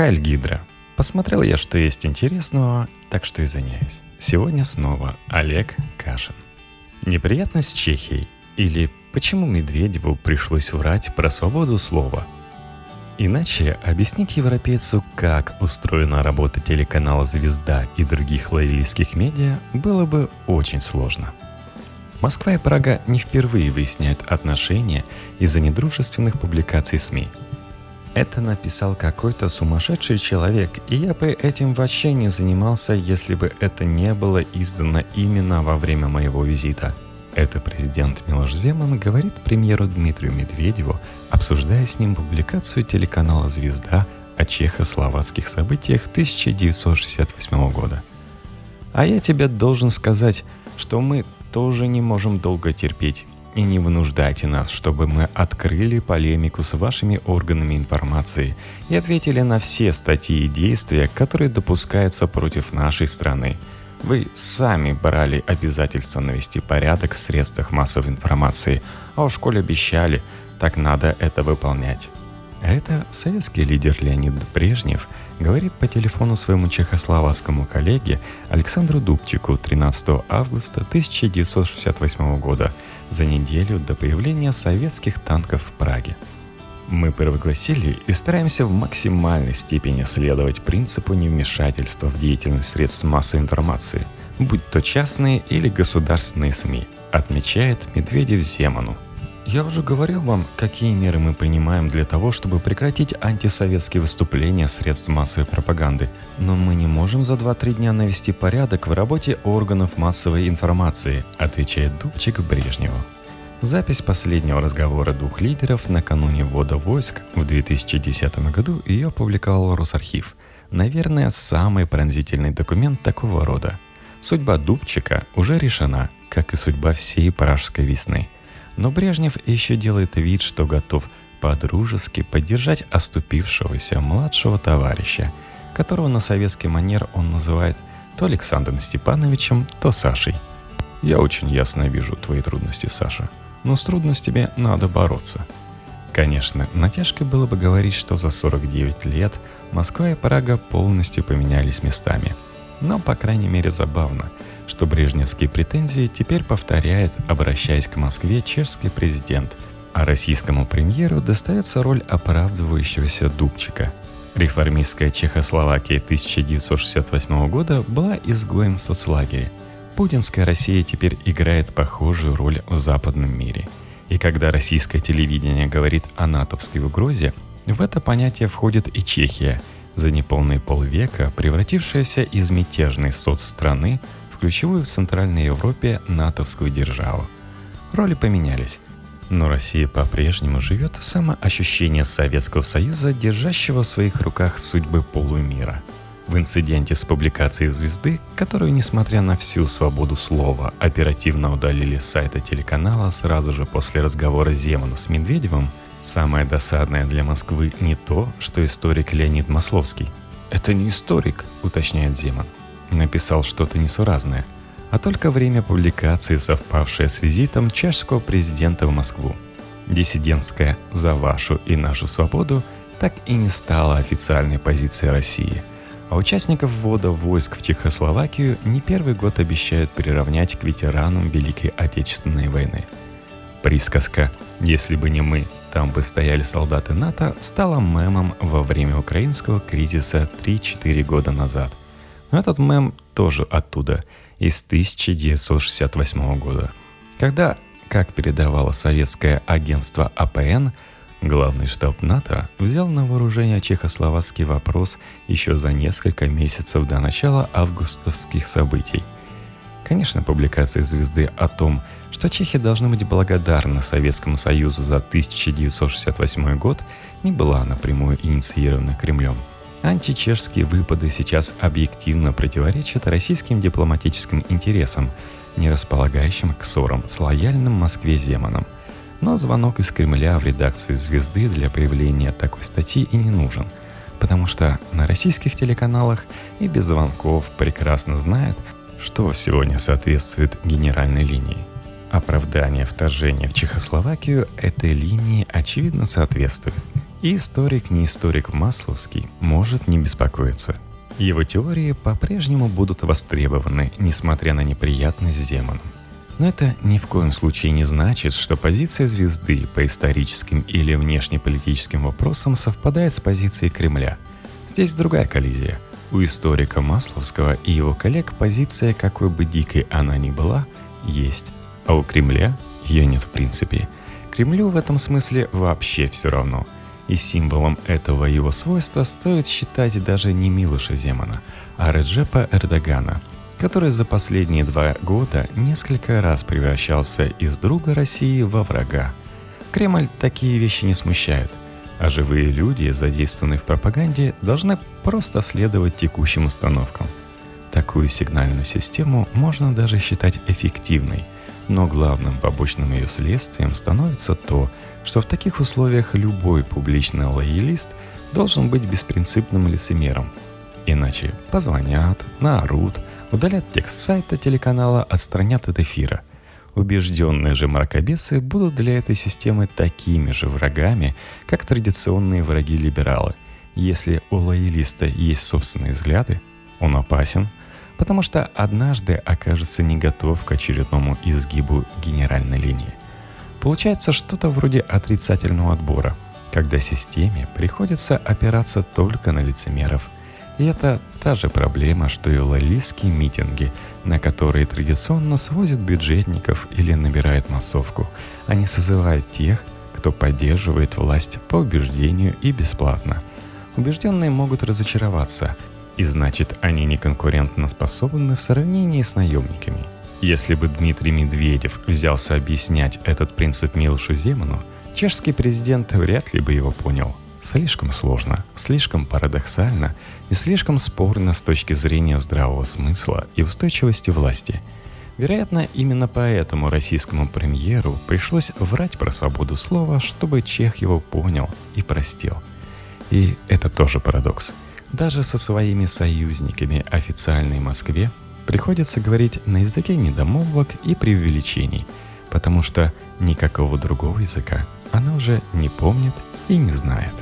Хайль Гидра. Посмотрел я, что есть интересного, так что извиняюсь. Сегодня снова Олег Кашин. Неприятность Чехией или почему Медведеву пришлось врать про свободу слова – Иначе объяснить европейцу, как устроена работа телеканала «Звезда» и других лоялистских медиа, было бы очень сложно. Москва и Прага не впервые выясняют отношения из-за недружественных публикаций СМИ. Это написал какой-то сумасшедший человек, и я бы этим вообще не занимался, если бы это не было издано именно во время моего визита – это президент Милош Земан говорит премьеру Дмитрию Медведеву, обсуждая с ним публикацию телеканала «Звезда» о чехословацких событиях 1968 года. А я тебе должен сказать, что мы тоже не можем долго терпеть. И не вынуждайте нас, чтобы мы открыли полемику с вашими органами информации и ответили на все статьи и действия, которые допускаются против нашей страны – вы сами брали обязательство навести порядок в средствах массовой информации, а уж школе обещали, так надо это выполнять. Это советский лидер Леонид Брежнев говорит по телефону своему чехословацкому коллеге Александру Дубчику 13 августа 1968 года за неделю до появления советских танков в Праге – мы провозгласили и стараемся в максимальной степени следовать принципу невмешательства в деятельность средств массовой информации, будь то частные или государственные СМИ, отмечает Медведев Земану. Я уже говорил вам, какие меры мы принимаем для того, чтобы прекратить антисоветские выступления средств массовой пропаганды, но мы не можем за 2-3 дня навести порядок в работе органов массовой информации, отвечает Дубчик Брежневу. Запись последнего разговора двух лидеров накануне ввода войск в 2010 году ее опубликовал Росархив. Наверное, самый пронзительный документ такого рода. Судьба Дубчика уже решена, как и судьба всей пражской весны. Но Брежнев еще делает вид, что готов по-дружески поддержать оступившегося младшего товарища, которого на советский манер он называет то Александром Степановичем, то Сашей. «Я очень ясно вижу твои трудности, Саша», но с трудностями надо бороться. Конечно, натяжкой было бы говорить, что за 49 лет Москва и Прага полностью поменялись местами. Но, по крайней мере, забавно, что брежневские претензии теперь повторяет, обращаясь к Москве, чешский президент, а российскому премьеру достается роль оправдывающегося Дубчика. Реформистская Чехословакия 1968 года была изгоем в соцлагере – Путинская Россия теперь играет похожую роль в западном мире. И когда российское телевидение говорит о натовской угрозе, в это понятие входит и Чехия, за неполные полвека превратившаяся из мятежной соцстраны в ключевую в Центральной Европе натовскую державу. Роли поменялись, но Россия по-прежнему живет в самоощущении Советского Союза, держащего в своих руках судьбы полумира – в инциденте с публикацией «Звезды», которую, несмотря на всю свободу слова, оперативно удалили с сайта телеканала сразу же после разговора Земана с Медведевым, самое досадное для Москвы не то, что историк Леонид Масловский. «Это не историк», — уточняет Земан. Написал что-то несуразное, а только время публикации, совпавшее с визитом чешского президента в Москву. Диссидентская «За вашу и нашу свободу» так и не стала официальной позицией России — а участников ввода войск в Чехословакию не первый год обещают приравнять к ветеранам Великой Отечественной войны. Присказка «Если бы не мы, там бы стояли солдаты НАТО» стала мемом во время украинского кризиса 3-4 года назад. Но этот мем тоже оттуда, из 1968 года, когда, как передавало советское агентство АПН, Главный штаб НАТО взял на вооружение чехословацкий вопрос еще за несколько месяцев до начала августовских событий. Конечно, публикация «Звезды» о том, что чехи должны быть благодарны Советскому Союзу за 1968 год, не была напрямую инициирована Кремлем. Античешские выпады сейчас объективно противоречат российским дипломатическим интересам, не располагающим к ссорам с лояльным Москве Земаном – но звонок из Кремля в редакцию «Звезды» для появления такой статьи и не нужен, потому что на российских телеканалах и без звонков прекрасно знают, что сегодня соответствует генеральной линии. Оправдание вторжения в Чехословакию этой линии очевидно соответствует. И историк, не историк Масловский, может не беспокоиться. Его теории по-прежнему будут востребованы, несмотря на неприятность с демоном. Но это ни в коем случае не значит, что позиция звезды по историческим или внешнеполитическим вопросам совпадает с позицией Кремля. Здесь другая коллизия. У историка Масловского и его коллег позиция, какой бы дикой она ни была, есть, а у Кремля ее нет в принципе. Кремлю в этом смысле вообще все равно. И символом этого его свойства стоит считать даже не Милуша Земана, а Реджепа Эрдогана – который за последние два года несколько раз превращался из друга России во врага. Кремль такие вещи не смущают, а живые люди, задействованные в пропаганде, должны просто следовать текущим установкам. Такую сигнальную систему можно даже считать эффективной, но главным побочным ее следствием становится то, что в таких условиях любой публичный лоялист должен быть беспринципным лицемером. Иначе позвонят, наорут – удалят текст сайта телеканала, отстранят от эфира. Убежденные же мракобесы будут для этой системы такими же врагами, как традиционные враги-либералы. Если у лоялиста есть собственные взгляды, он опасен, потому что однажды окажется не готов к очередному изгибу генеральной линии. Получается что-то вроде отрицательного отбора, когда системе приходится опираться только на лицемеров – и это та же проблема, что и лолистские митинги, на которые традиционно свозят бюджетников или набирают массовку. Они созывают тех, кто поддерживает власть по убеждению и бесплатно. Убежденные могут разочароваться, и значит они не конкурентно способны в сравнении с наемниками. Если бы Дмитрий Медведев взялся объяснять этот принцип Милушу Земану, чешский президент вряд ли бы его понял – Слишком сложно, слишком парадоксально и слишком спорно с точки зрения здравого смысла и устойчивости власти. Вероятно, именно поэтому российскому премьеру пришлось врать про свободу слова, чтобы Чех его понял и простил. И это тоже парадокс. Даже со своими союзниками официальной Москве приходится говорить на языке недомолвок и преувеличений, потому что никакого другого языка она уже не помнит и не знает.